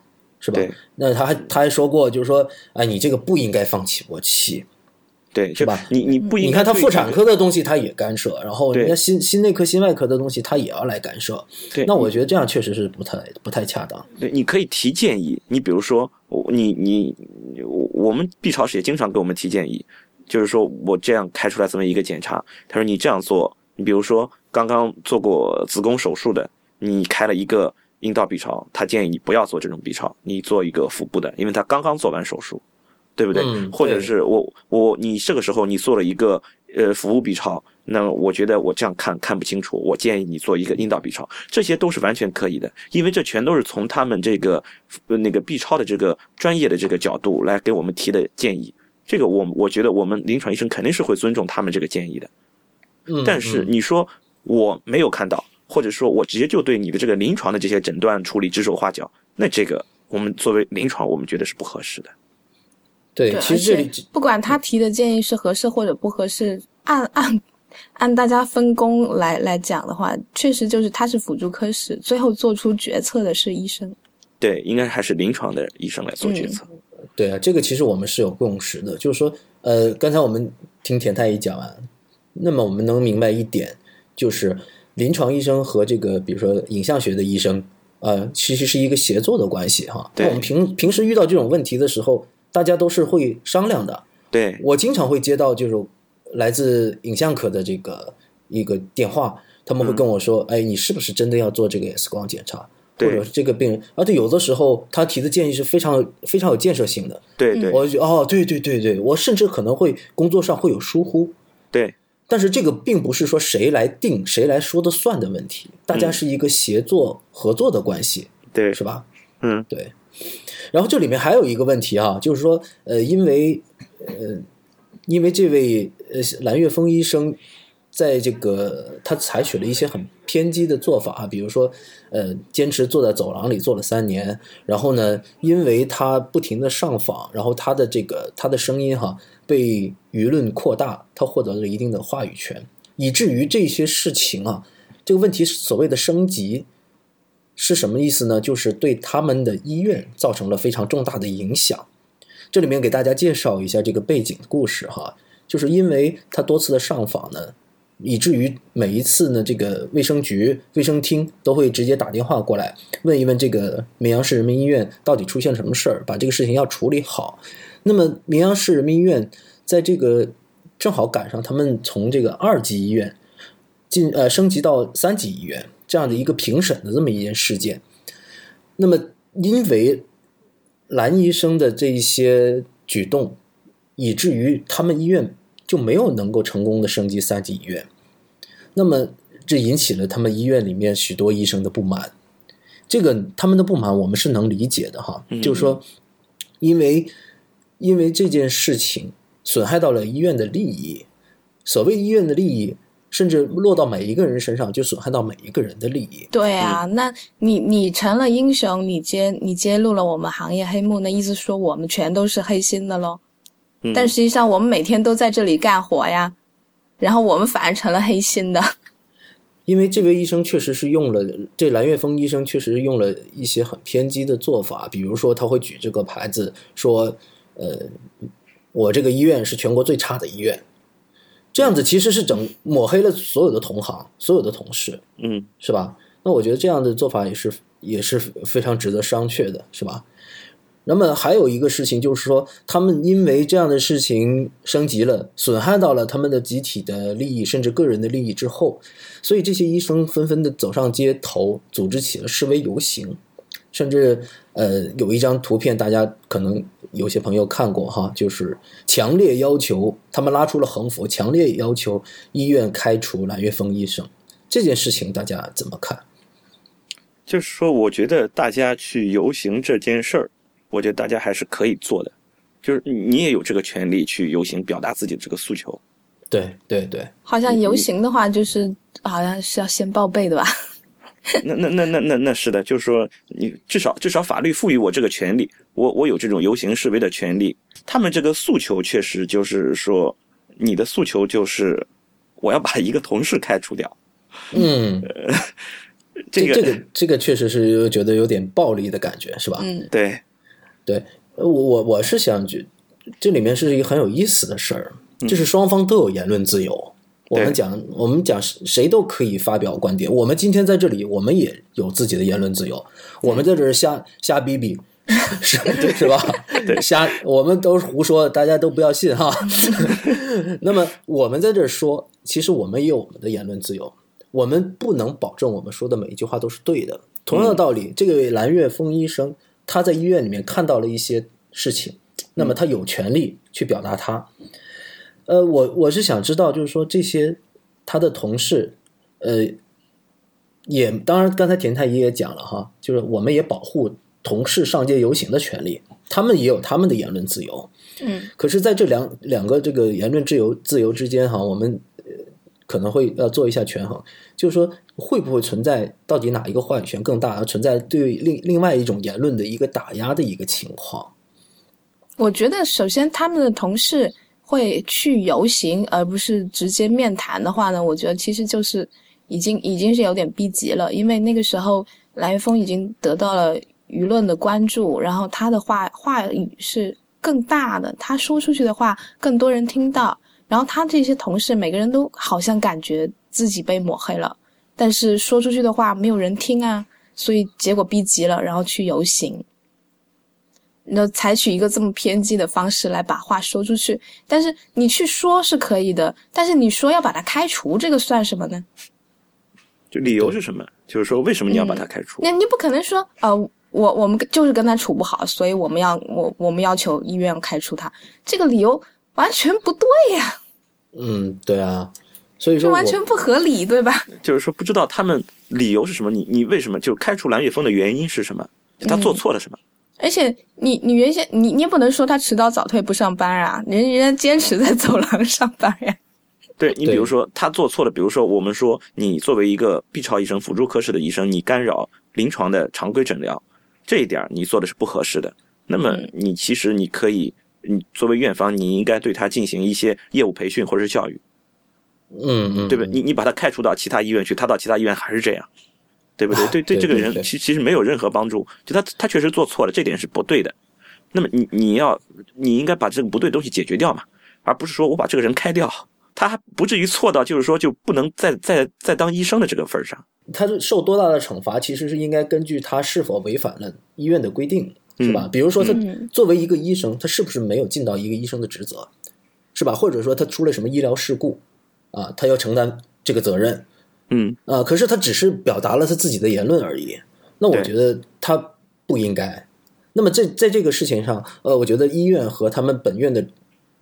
是吧？那他还他还说过，就是说，哎，你这个不应该放弃勃起，对，是吧？你你不应该，你看他妇产科的东西他也干涉，然后人家心心内科、心外科的东西他也要来干涉，对，那我觉得这样确实是不太不太恰当。对，你可以提建议，你比如说，你你我们 B 超室也经常给我们提建议，就是说我这样开出来这么一个检查，他说你这样做，你比如说刚刚做过子宫手术的，你开了一个。阴道 B 超，他建议你不要做这种 B 超，你做一个腹部的，因为他刚刚做完手术，对不对？嗯、或者是我我你这个时候你做了一个呃服务 B 超，那我觉得我这样看看不清楚，我建议你做一个阴道 B 超，这些都是完全可以的，因为这全都是从他们这个呃那个 B 超的这个专业的这个角度来给我们提的建议。这个我我觉得我们临床医生肯定是会尊重他们这个建议的。嗯，但是嗯你说我没有看到，或者说我直接就对你的这个临床的这些诊断处理指手画脚，那这个我们作为临床，我们觉得是不合适的。对，对，其实这里不管他提的建议是合适或者不合适，按 按按大家分工来来讲的话，确实就是他是辅助科室，最后做出决策的是医生。对，应该还是临床的医生来做决策。对啊，这个其实我们是有共识的，就是说，呃，刚才我们听田太医讲完，那么我们能明白一点，就是临床医生和这个比如说影像学的医生，呃，其实是一个协作的关系哈。对我们平平时遇到这种问题的时候，大家都是会商量的。对，我经常会接到就是来自影像科的这个一个电话，他们会跟我说：“哎，你是不是真的要做这个 X 光检查？”或者是这个病人，而且有的时候他提的建议是非常非常有建设性的。对对我就哦，对对对对，我甚至可能会工作上会有疏忽，对但是这个并不是说谁来定谁来说的算的问题，大家嗯是一个协作合作的关系，对，是吧？嗯，对。然后这里面还有一个问题哈、就是说，呃，因为呃，因为这位呃蓝月峰医生在这个他采取了一些很偏激的做法啊，比如说呃，坚持坐在走廊里坐了三年，然后呢，因为他不停的上访，然后他的这个他的声音哈、被舆论扩大，他获得了一定的话语权，以至于这些事情啊，这个问题所谓的升级，是什么意思呢？就是对他们的医院造成了非常重大的影响。这里面给大家介绍一下这个背景故事哈，就是因为他多次的上访呢，以至于每一次呢，这个卫生局、卫生厅都会直接打电话过来问一问这个绵阳市人民医院到底出现什么事儿，把这个事情要处理好。那么绵阳市人民医院在这个正好赶上他们从这个二级医院进呃升级到三级医院这样的一个评审的这么一件事件。那么因为蓝医生的这一些举动，以至于他们医院就没有能够成功的升级三级医院。那么这引起了他们医院里面许多医生的不满。这个他们的不满我们是能理解的哈，嗯就是说，因为因为这件事情损害到了医院的利益，所谓医院的利益，甚至落到每一个人身上，就损害到每一个人的利益。对啊，那你你成了英雄，你揭你揭露了我们行业黑幕，那意思说我们全都是黑心的喽？嗯但实际上我们每天都在这里干活呀，然后我们反而成了黑心的。因为这位医生确实是用了，这蓝月峰医生确实用了一些很偏激的做法，比如说他会举这个牌子说，呃，我这个医院是全国最差的医院，这样子其实是整抹黑了所有的同行、所有的同事，嗯是吧？那我觉得这样的做法也是也是非常值得商榷的，是吧？那么还有一个事情就是说，他们因为这样的事情升级了，损害到了他们的集体的利益，甚至个人的利益之后，所以这些医生纷纷的走上街头，组织起了示威游行，甚至呃有一张图片，大家可能有些朋友看过哈，就是强烈要求他们拉出了横幅，强烈要求医院开除蓝月峰医生。这件事情大家怎么看？就是说，我觉得大家去游行这件事儿，我觉得大家还是可以做的，就是你也有这个权利去游行，表达自己的这个诉求。对对对，好像游行的话，就是好像是要先报备的吧？那那那那那那是的，就是说，你至少至少法律赋予我这个权利，我我有这种游行示威的权利。他们这个诉求确实就是说，你的诉求就是我要把一个同事开除掉。嗯，这个这个这个确实是觉得有点暴力的感觉，是吧？嗯，对，对，呃我我我是想觉，这里面是一个很有意思的事儿，就是双方都有言论自由。我们讲，我们讲谁都可以发表观点。我们今天在这里，我们也有自己的言论自由。我们在这儿瞎瞎逼逼，是是吧？瞎，我们都是胡说，大家都不要信哈。那么我们在这儿说，其实我们也有我们的言论自由。我们不能保证我们说的每一句话都是对的。同样的道理，这位蓝月峰医生他在医院里面看到了一些事情，那么他有权利去表达他。呃，我我是想知道，就是说这些他的同事，呃，也当然刚才田太医也讲了哈，就是我们也保护同事上街游行的权利，他们也有他们的言论自由。嗯，可是在这两两个这个言论自由自由之间哈，我们呃可能会要做一下权衡，就是说会不会存在到底哪一个话语权更大，而存在对另另外一种言论的一个打压的一个情况？我觉得首先他们的同事会去游行，而不是直接面谈的话呢，我觉得其实就是已经已经是有点逼急了，因为那个时候蓝月峰已经得到了舆论的关注，然后他的话话语是更大的，他说出去的话更多人听到，然后他这些同事每个人都好像感觉自己被抹黑了，但是说出去的话没有人听啊，所以结果逼急了，然后去游行。那采取一个这么偏激的方式来把话说出去，但是你去说是可以的，但是你说要把他开除，这个算什么呢？就理由是什么？就是说为什么你要把他开除？那你不可能说，呃，我我们就是跟他处不好，所以我们要我我们要求医院开除他，这个理由完全不对呀、嗯，对啊，所以说我完全不合理，对吧？就是说不知道他们理由是什么，你你为什么就开除蓝月峰的原因是什么？他做错了什么？而且你你原先你你也不能说他迟到早退不上班啊，人人家坚持在走廊上班呀。对你比如说他做错了，比如说我们说你作为一个 B 超医生、辅助科室的医生，你干扰临床的常规诊疗，这一点你做的是不合适的。那么你其实你可以，你作为院方，你应该对他进行一些业务培训或者是教育，嗯嗯，对不对？你你把他开除到其他医院去，他到其他医院还是这样，对不 对？对对，这个人其其实没有任何帮助，就他他确实做错了，这点是不对的。那么你你要你应该把这个不对的东西解决掉嘛，而不是说我把这个人开掉，他还不至于错到就是说就不能再再再当医生的这个份儿上。他是受多大的惩罚，其实是应该根据他是否违反了医院的规定，是吧？比如说他嗯作为一个医生，他是不是没有尽到一个医生的职责，是吧？或者说他出了什么医疗事故啊，他要承担这个责任嗯，啊。可是他只是表达了他自己的言论而已，那我觉得他不应该。那么在在这个事情上，呃，我觉得医院和他们本院的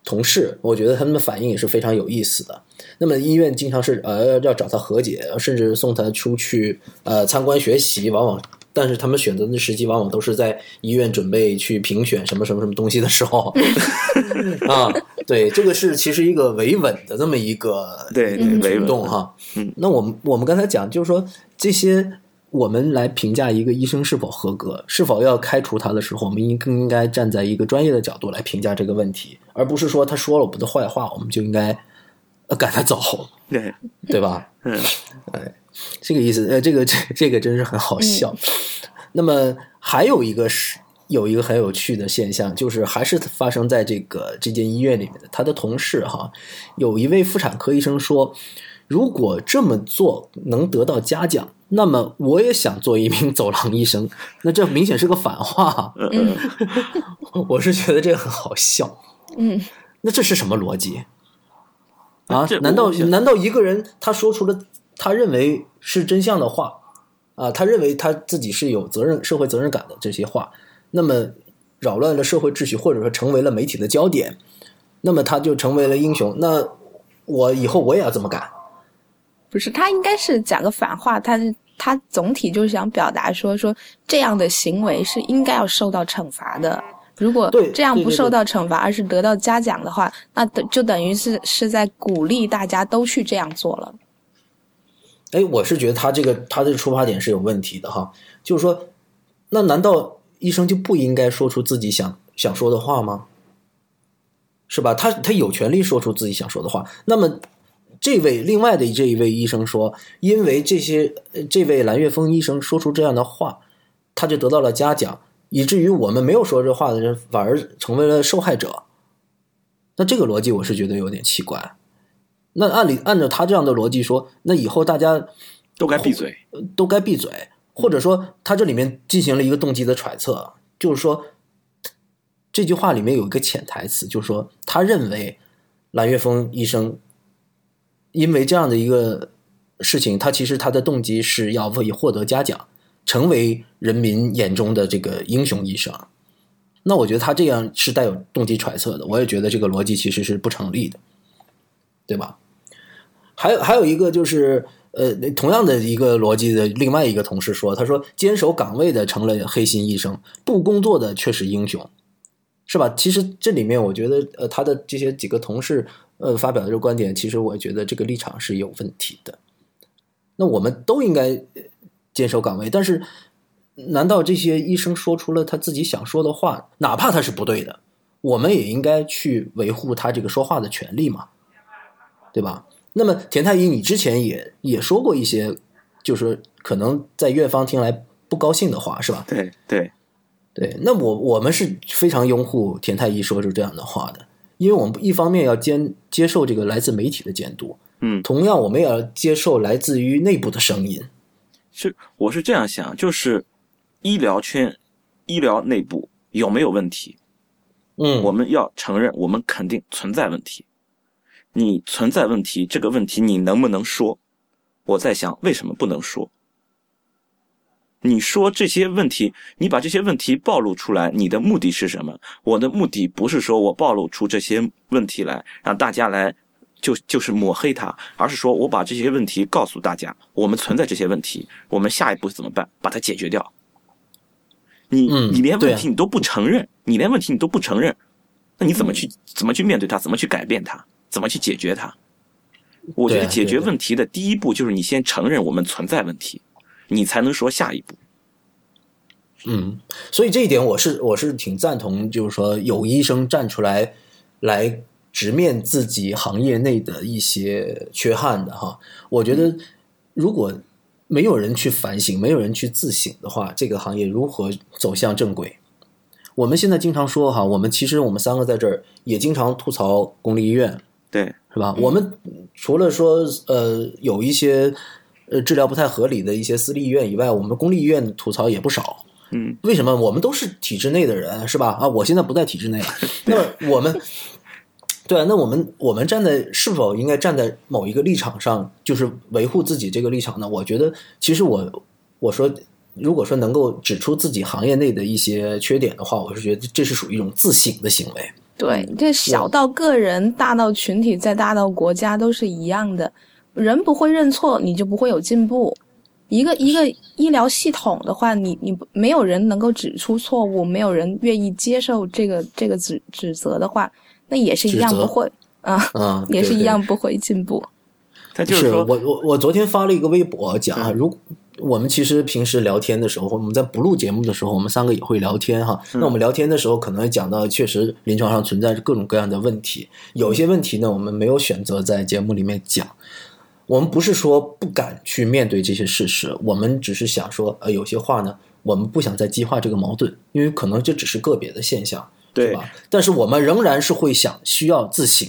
同事，我觉得他们的反应也是非常有意思的。那么医院经常是呃要找他和解，甚至送他出去呃参观学习，往往但是他们选择的时机往往都是在医院准备去评选什么什么什么东西的时候 啊。对，这个是其实一个维稳的这么一个对对，嗯维稳举动。哈。嗯，那我们我们刚才讲，就是说这些我们来评价一个医生是否合格，是否要开除他的时候，我们应更应该站在一个专业的角度来评价这个问题，而不是说他说了我们的坏话，我们就应该呃赶他走，对，对吧？嗯，这个意思，呃，这个这这个真是很好笑。那么还有一个是有一个很有趣的现象，就是还是发生在这个这间医院里面的。他的同事哈，有一位妇产科医生说，如果这么做能得到嘉奖，那么我也想做一名 走廊医生。那这明显是个反话，嗯嗯，我是觉得这个很好笑。嗯，那这是什么逻辑啊？难道难道一个人他说出了他认为是真相的话啊，他认为他自己是有责任、社会责任感的这些话，那么扰乱了社会秩序，或者说成为了媒体的焦点，那么他就成为了英雄。那我以后我也要这么干。不是，他应该是讲个反话，他是他总体就是想表达说说这样的行为是应该要受到惩罚的。如果这样不受到惩罚，而是得到嘉奖的话，那等就等于是是在鼓励大家都去这样做了。哎，我是觉得他这个他的出发点是有问题的哈，就是说，那难道医生就不应该说出自己想想说的话吗？是吧？他他有权利说出自己想说的话。那么，这位另外的这一位医生说，因为这些呃这位蓝月峰医生说出这样的话，他就得到了嘉奖，以至于我们没有说这话的人反而成为了受害者。那这个逻辑我是觉得有点奇怪。那按理按照他这样的逻辑说，那以后大家都该闭嘴。都该闭嘴，或者说他这里面进行了一个动机的揣测，就是说这句话里面有一个潜台词，就是说他认为蓝月峰医生因为这样的一个事情，他其实他的动机是要为获得嘉奖，成为人民眼中的这个英雄医生。那我觉得他这样是带有动机揣测的，我也觉得这个逻辑其实是不成立的。对吧？还有还有一个就是，呃，同样的一个逻辑的另外一个同事说，他说坚守岗位的成了黑心医生，不工作的却是英雄，是吧？其实这里面我觉得，呃，他的这些几个同事，呃，发表的这个观点，其实我觉得这个立场是有问题的。那我们都应该坚守岗位，但是难道这些医生说出了他自己想说的话，哪怕他是不对的，我们也应该去维护他这个说话的权利嘛？对吧？那么田太医，你之前也也说过一些，就是可能在院方听来不高兴的话，是吧？对对，对，那我我们是非常拥护田太医说出这样的话的，因为我们一方面要监接受这个来自媒体的监督，嗯，同样我们也要接受来自于内部的声音。是我是这样想，就是医疗圈、医疗内部有没有问题，嗯，我们要承认，我们肯定存在问题。你存在问题，这个问题你能不能说？我在想，为什么不能说？你说这些问题，你把这些问题暴露出来，你的目的是什么？我的目的不是说我暴露出这些问题来，让大家来就就是抹黑他，而是说我把这些问题告诉大家，我们存在这些问题，我们下一步怎么办？把它解决掉。你嗯你连问题你都不承认，你连问题你都不承认，那你怎么去怎么去面对它？怎么去改变它？怎么去解决它？我觉得解决问题的第一步就是你先承认我们存在问题，你才能说下一步。嗯，所以这一点我是我是挺赞同，就是说有医生站出来来直面自己行业内的一些缺憾的哈。我觉得如果没有人去反省，没有人去自省的话，这个行业如何走向正轨？我们现在经常说哈，我们其实我们三个在这儿也经常吐槽公立医院，对，是吧？我们除了说呃有一些呃治疗不太合理的一些私立医院以外，我们公立医院吐槽也不少。嗯，为什么我们都是体制内的人，是吧？啊，我现在不在体制内了，那么我们。对啊，那我们我们站在是否应该站在某一个立场上，就是维护自己这个立场呢？我觉得，其实我我说，如果说能够指出自己行业内的一些缺点的话，我是觉得这是属于一种自省的行为。对，这小到个人，大到群体，再大到国家，都是一样的。人不会认错，你就不会有进步。一个一个医疗系统的话，你你没有人能够指出错误，没有人愿意接受这个这个指指责的话，那也是一样不会啊，啊，也是一样不会进步。他就是说，我我我昨天发了一个微博讲啊，如我们其实平时聊天的时候，我们在不录节目的时候，我们三个也会聊天哈。那我们聊天的时候，可能会讲到确实临床上存在着各种各样的问题，有些问题呢，我们没有选择在节目里面讲。我们不是说不敢去面对这些事实，我们只是想说，呃，有些话呢，我们不想再激化这个矛盾，因为可能这只是个别的现象，对吧？但是我们仍然是会想需要自省。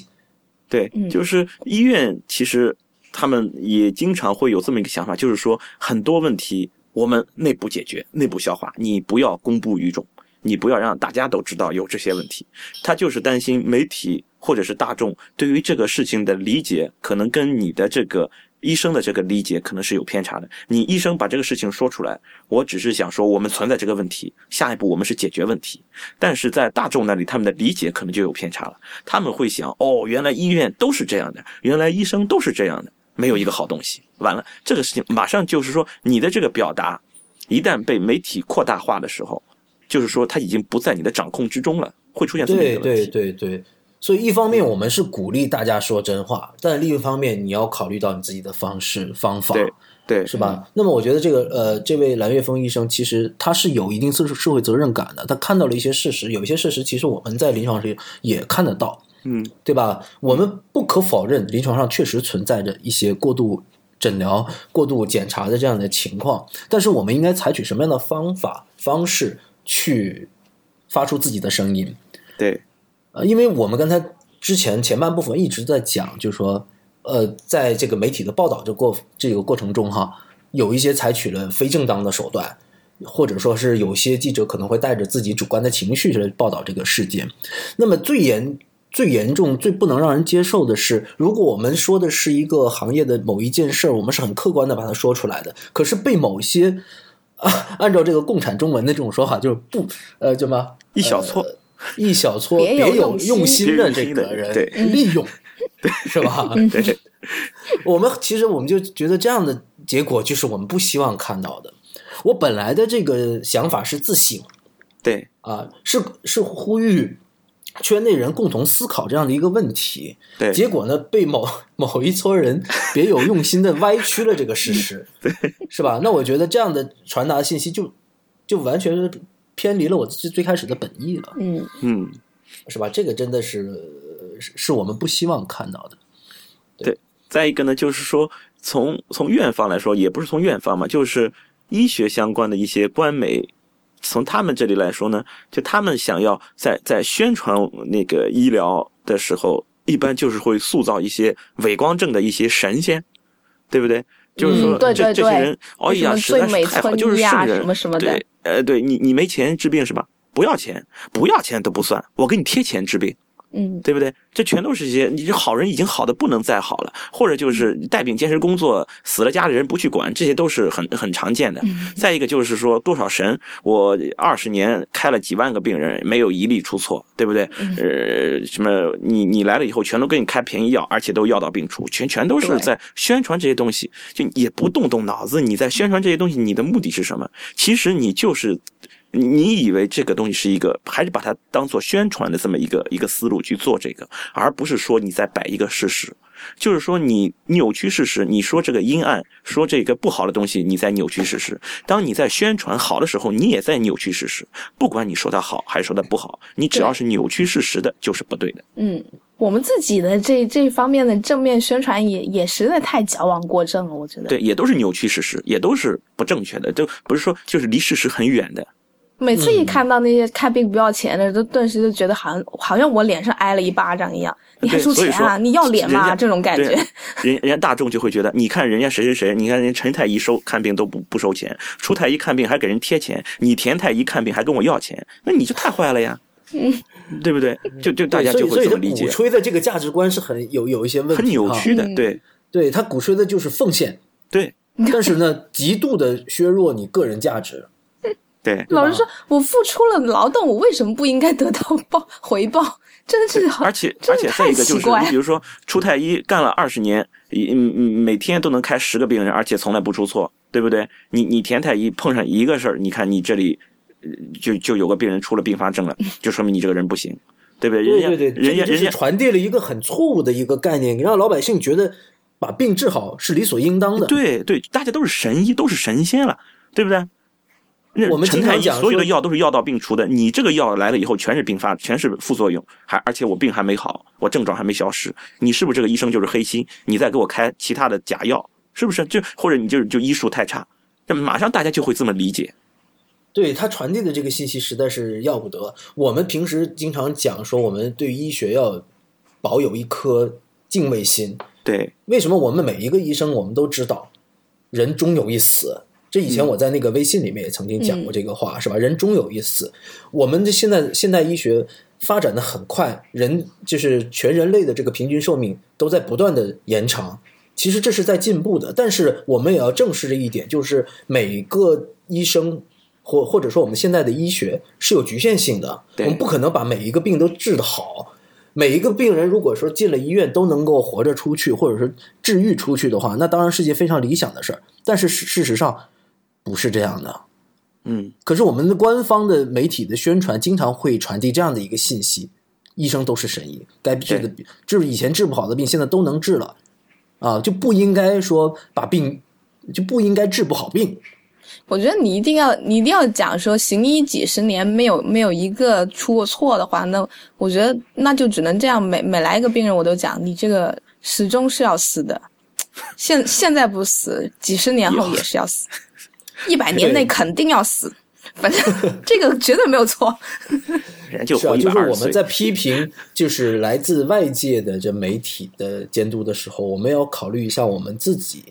对，嗯就是医院其实他们也经常会有这么一个想法，就是说很多问题我们内部解决、内部消化，你不要公布于众，你不要让大家都知道有这些问题。他就是担心媒体或者是大众对于这个事情的理解，可能跟你的这个。医生的这个理解可能是有偏差的。你医生把这个事情说出来，我只是想说我们存在这个问题，下一步我们是解决问题。但是在大众那里，他们的理解可能就有偏差了。他们会想，哦，原来医院都是这样的，原来医生都是这样的，没有一个好东西。完了，这个事情马上就是说，你的这个表达一旦被媒体扩大化的时候，就是说它已经不在你的掌控之中了，会出现这么一对对个问题。对对，所以一方面我们是鼓励大家说真话，但另一方面你要考虑到你自己的方式方法，对对是吧？那么我觉得这个呃，这位蓝月峰医生其实他是有一定社社会责任感的，他看到了一些事实，有一些事实其实我们在临床上也看得到，嗯，对吧？我们不可否认，临床上确实存在着一些过度诊疗、过度检查的这样的情况，但是我们应该采取什么样的方法方式去发出自己的声音？对呃，因为我们刚才之前前半部分一直在讲，就是说，呃，在这个媒体的报道这过这个过程中哈，有一些采取了非正当的手段，或者说是有些记者可能会带着自己主观的情绪来报道这个事件。那么最严、最严重、最不能让人接受的是，如果我们说的是一个行业的某一件事儿，我们是很客观的把它说出来的，可是被某些啊，按照这个共产中文的这种说法，就是不呃，叫什么？一小撮，一小撮别有用心的这个人利用，是吧？对，我们其实我们就觉得这样的结果就是我们不希望看到的。我本来的这个想法是自省对，啊，是是呼吁圈内人共同思考这样的一个问题。对，结果呢，被某 某一撮人别有用心的歪曲了这个事实，对，是吧？那我觉得这样的传达信息就就完全是偏离了我最最开始的本意了，嗯嗯，是吧？这个真的是是是我们不希望看到的。对再一个呢，就是说从从院方来说，也不是从院方嘛，就是医学相关的一些官媒，从他们这里来说呢，就他们想要在在宣传那个医疗的时候，一般就是会塑造一些伪光正的一些神仙，对不对？就是说，嗯对这对对这些人，哎呀，什么实在最美是太好，村就是医啊圣人，什么什么的对，呃，对你你没钱治病是吧？不要钱，不要钱都不算，我给你贴钱治病。嗯对不对？这全都是一些你这好人已经好的不能再好了，或者就是带病坚持工作死了家里人不去管，这些都是很很常见的。再一个就是说多少神，我二十年开了几万个病人，没有一例出错，对不对？呃，什么你你来了以后全都给你开便宜药，而且都药到病除，全全都是在宣传这些东西，就也不动动脑子，你在宣传这些东西，你的目的是什么？其实你就是。你你以为这个东西是一个，还是把它当做宣传的这么一个一个思路去做这个，而不是说你在摆一个事实，就是说你扭曲事实，你说这个阴暗，说这个不好的东西，你在扭曲事实。当你在宣传好的时候，你也在扭曲事实。不管你说它好还是说它不好，你只要是扭曲事实的，就是不对的。嗯，我们自己的这这方面的正面宣传也也实在太矫枉过正了，我觉得。对，也都是扭曲事实，也都是不正确的，都不是说就是离事实很远的。每次一看到那些看病不要钱的，都顿时就觉得好像好像我脸上挨了一巴掌一样。你还收钱啊？你要脸吗？这种感觉。人人家大众就会觉得，你看人家谁谁谁，你看人家陈太医收看病都不不收钱，出太医看病还给人贴钱，你田太医看病还跟我要钱，那你就太坏了呀，对不对？就就大家就对所以所以他会这么理解鼓，吹的这个价值观是很有有一些问题，很扭曲的，嗯对对他鼓吹的就是奉献，对但是呢，极度的削弱你个人价值。对。老实说，我付出了劳动，我为什么不应该得到报 回报？真的是好，而且而且再一个就是，你比如说出太医干了二十年，一嗯嗯每天都能开十个病人，而且从来不出错，对不对？你你田太医碰上一个事儿，你看你这里呃就就有个病人出了并发症了，就说明你这个人不行，对不对？人家人家人家传递了一个很错误的一个概念，你让老百姓觉得把病治好是理所应当的。对对，大家都是神医，都是神仙了，对不对？那我们陈太医所有的药都是药到病除的，你这个药来了以后全是并发，全是副作用，还而且我病还没好，我症状还没消失，你是不是这个医生就是黑心？你再给我开其他的假药，是不是？就或者你就就医术太差，这马上大家就会这么理解。对他传递的这个信息实在是要不得。我们平时经常讲说，我们对医学要保有一颗敬畏心。对为什么我们每一个医生我们都知道，人终有一死。这以前我在那个微信里面也曾经讲过这个话，是吧？人终有一死。我们的现在现代医学发展的很快，人就是全人类的这个平均寿命都在不断的延长。其实这是在进步的，但是我们也要正视这一点，就是每个医生或或者说我们现在的医学是有局限性的，我们不可能把每一个病都治得好。每一个病人如果说进了医院都能够活着出去，或者是治愈出去的话，那当然是件非常理想的事儿。但是事事实上不是这样的。嗯，可是我们的官方的媒体的宣传经常会传递这样的一个信息：医生都是神医，该治的病治以前治不好的病，现在都能治了，啊，就不应该说把病就不应该治不好病。我觉得你一定要，你一定要讲说行医几十年没有没有一个出过错的话，那我觉得那就只能这样，每每来一个病人我都讲，你这个始终是要死的，现现在不死，几十年后也是要死，一百年内肯定要死，反正 这个绝对没有错。人就是活啊，一百二十岁就是我们。在批评就是来自外界的这媒体的监督的时候，我们要考虑一下我们自己，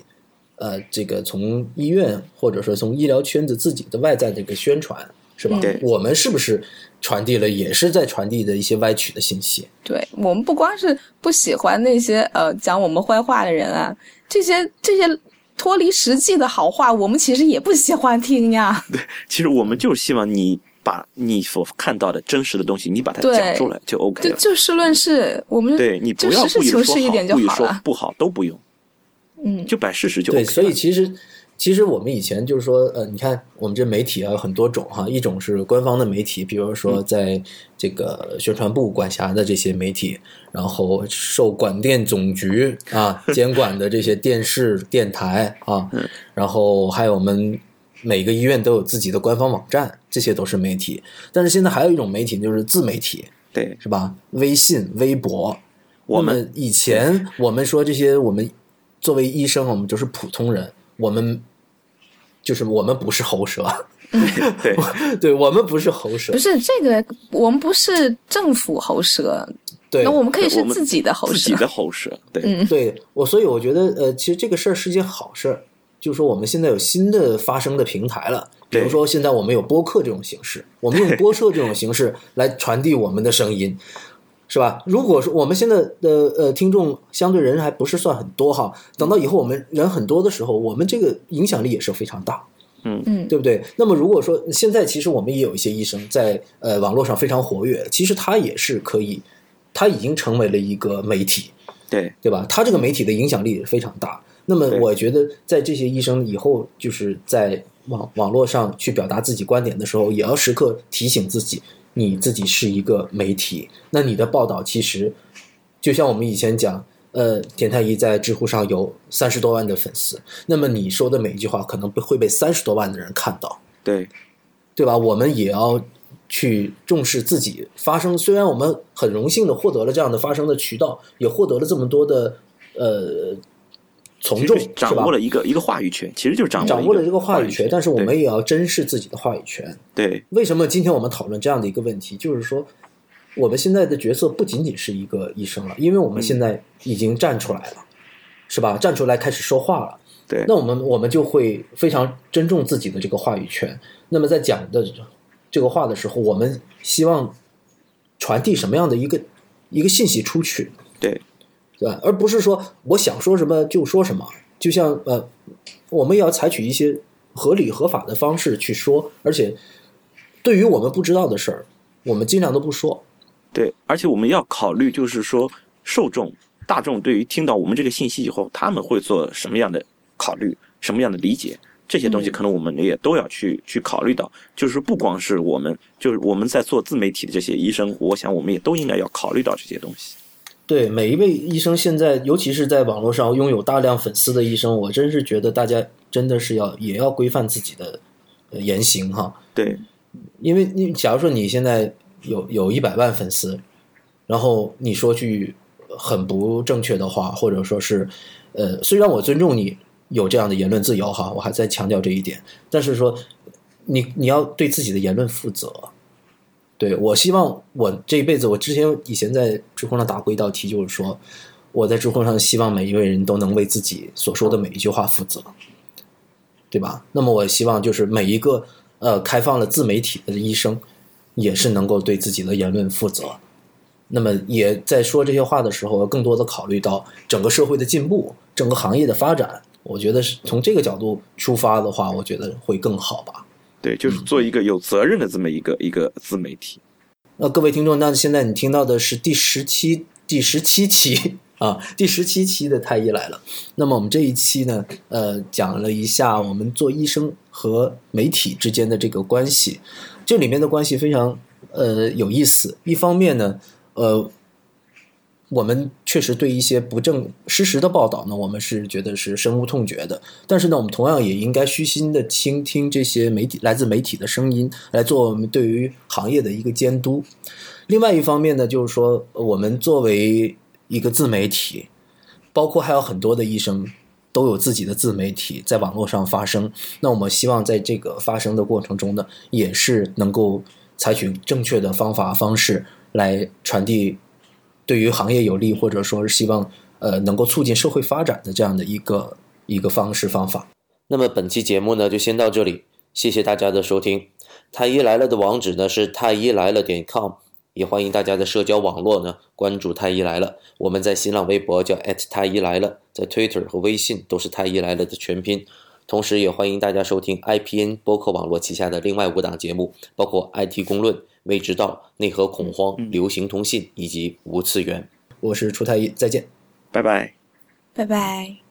呃，这个从医院或者说从医疗圈子自己的外在这个宣传，是吧？对我们是不是传递了也是在传递的一些歪曲的信息？对我们不光是不喜欢那些呃讲我们坏话的人啊，这些这些脱离实际的好话，我们其实也不喜欢听呀。对其实我们就是希望你把把你所看到的真实的东西，你把它讲出来就 OK 了。就就事论事，我们对你不要故意说好，是一点就故意。说不好都不用，嗯，就摆事实就 OK 对，了。所以其实其实我们以前就是说，呃，你看我们这媒体啊有很多种哈，一种是官方的媒体，比如说在这个宣传部管辖的这些媒体，然后受广电总局啊监管的这些电视、电台啊，然后还有我们。每个医院都有自己的官方网站，这些都是媒体。但是现在还有一种媒体，就是自媒体，对是吧？微信、微博。我们以前我们说这些，我们作为医生，我们就是普通人，我们就是我们不是喉舌，对对我们不是喉舌不，是这个，我们不是政府喉舌，对那我们可以是自己的喉舌自己。的喉舌，对，嗯对我，所以我觉得呃，其实这个事儿是件好事儿，就是说我们现在有新的发声的平台了。比如说，现在我们有播客这种形式，我们用 播客这种形式来传递我们的声音，是吧？如果说我们现在的呃听众相对人还不是算很多哈，等到以后我们人很多的时候，我们这个影响力也是非常大。嗯嗯对不对？那么如果说现在其实我们也有一些医生在呃网络上非常活跃，其实他也是可以，他已经成为了一个媒体，对对吧？他这个媒体的影响力也非常大。那么我觉得在这些医生以后就是在网网络上去表达自己观点的时候，也要时刻提醒自己，你自己是一个媒体，那你的报道其实就像我们以前讲。呃，田太医在知乎上有三十多万的粉丝，那么你说的每一句话可能被会被三十多万的人看到，对对吧？我们也要去重视自己发声。虽然我们很荣幸的获得了这样的发声的渠道，也获得了这么多的呃从众，掌握了一个一个话语权，其实就是掌握了掌握了这个话语权，但是我们也要珍视自己的话语权。对为什么今天我们讨论这样的一个问题？就是说，我们现在的角色不仅仅是一个医生了，因为我们现在已经站出来了，是吧？站出来开始说话了。对那我们我们就会非常珍重自己的这个话语权。那么在讲的这个话的时候，我们希望传递什么样的一个一个信息出去，对对吧？而不是说我想说什么就说什么。就像呃，我们也要采取一些合理合法的方式去说，而且对于我们不知道的事儿，我们尽量都不说。对，而且我们要考虑，就是说受众大众对于听到我们这个信息以后，他们会做什么样的考虑，什么样的理解。这些东西嗯可能我们也都要去去考虑到，就是不光是我们，就是我们在做自媒体的这些医生，我想我们也都应该要考虑到这些东西。对每一位医生，现在尤其是在网络上拥有大量粉丝的医生，我真是觉得大家真的是要也要规范自己的呃言行哈。对因为你假如说你现在有有一百万粉丝，然后你说句很不正确的话，或者说是呃，虽然我尊重你有这样的言论自由哈，我还在强调这一点，但是说你你要对自己的言论负责。对我希望我这一辈子，我之前以前在知乎上答过一道题，就是说我在知乎上希望每一位人都能为自己所说的每一句话负责，对吧？那么我希望就是每一个呃开放了自媒体的医生，也是能够对自己的言论负责。那么也在说这些话的时候，更多的考虑到整个社会的进步，整个行业的发展。我觉得是从这个角度出发的话，我觉得会更好吧。对，就是做一个有责任的这么一个一个自媒体。那各位听众，那现在你听到的是第十七第十七期啊，第十七期的太医来了。那么我们这一期呢，呃，讲了一下我们做医生和媒体之间的这个关系，这里面的关系非常呃有意思。一方面呢，呃，我们确实对一些不正事实的报道呢，我们是觉得是深恶痛绝的。但是呢，我们同样也应该虚心的倾听这些媒体来自媒体的声音，来做我们对于行业的一个监督。另外一方面呢，就是说我们作为一个自媒体，包括还有很多的医生都有自己的自媒体在网络上发声。那我们希望在这个发声的过程中呢，也是能够采取正确的方法方式来传递对于行业有利，或者说是希望呃能够促进社会发展的这样的一个一个方式方法。那么本期节目呢就先到这里，谢谢大家的收听。太医来了的网址呢是太医来了点 com，也欢迎大家在社交网络呢关注太医来了。我们在新浪微博叫太医来了，在 Twitter 和微信都是太医来了的全拼。同时，也欢迎大家收听 IPN 播客网络旗下的另外五档节目，包括 IT 公论、未知道、内核恐慌、流行通信以及无次元。我是楚太医，再见。拜拜。拜拜。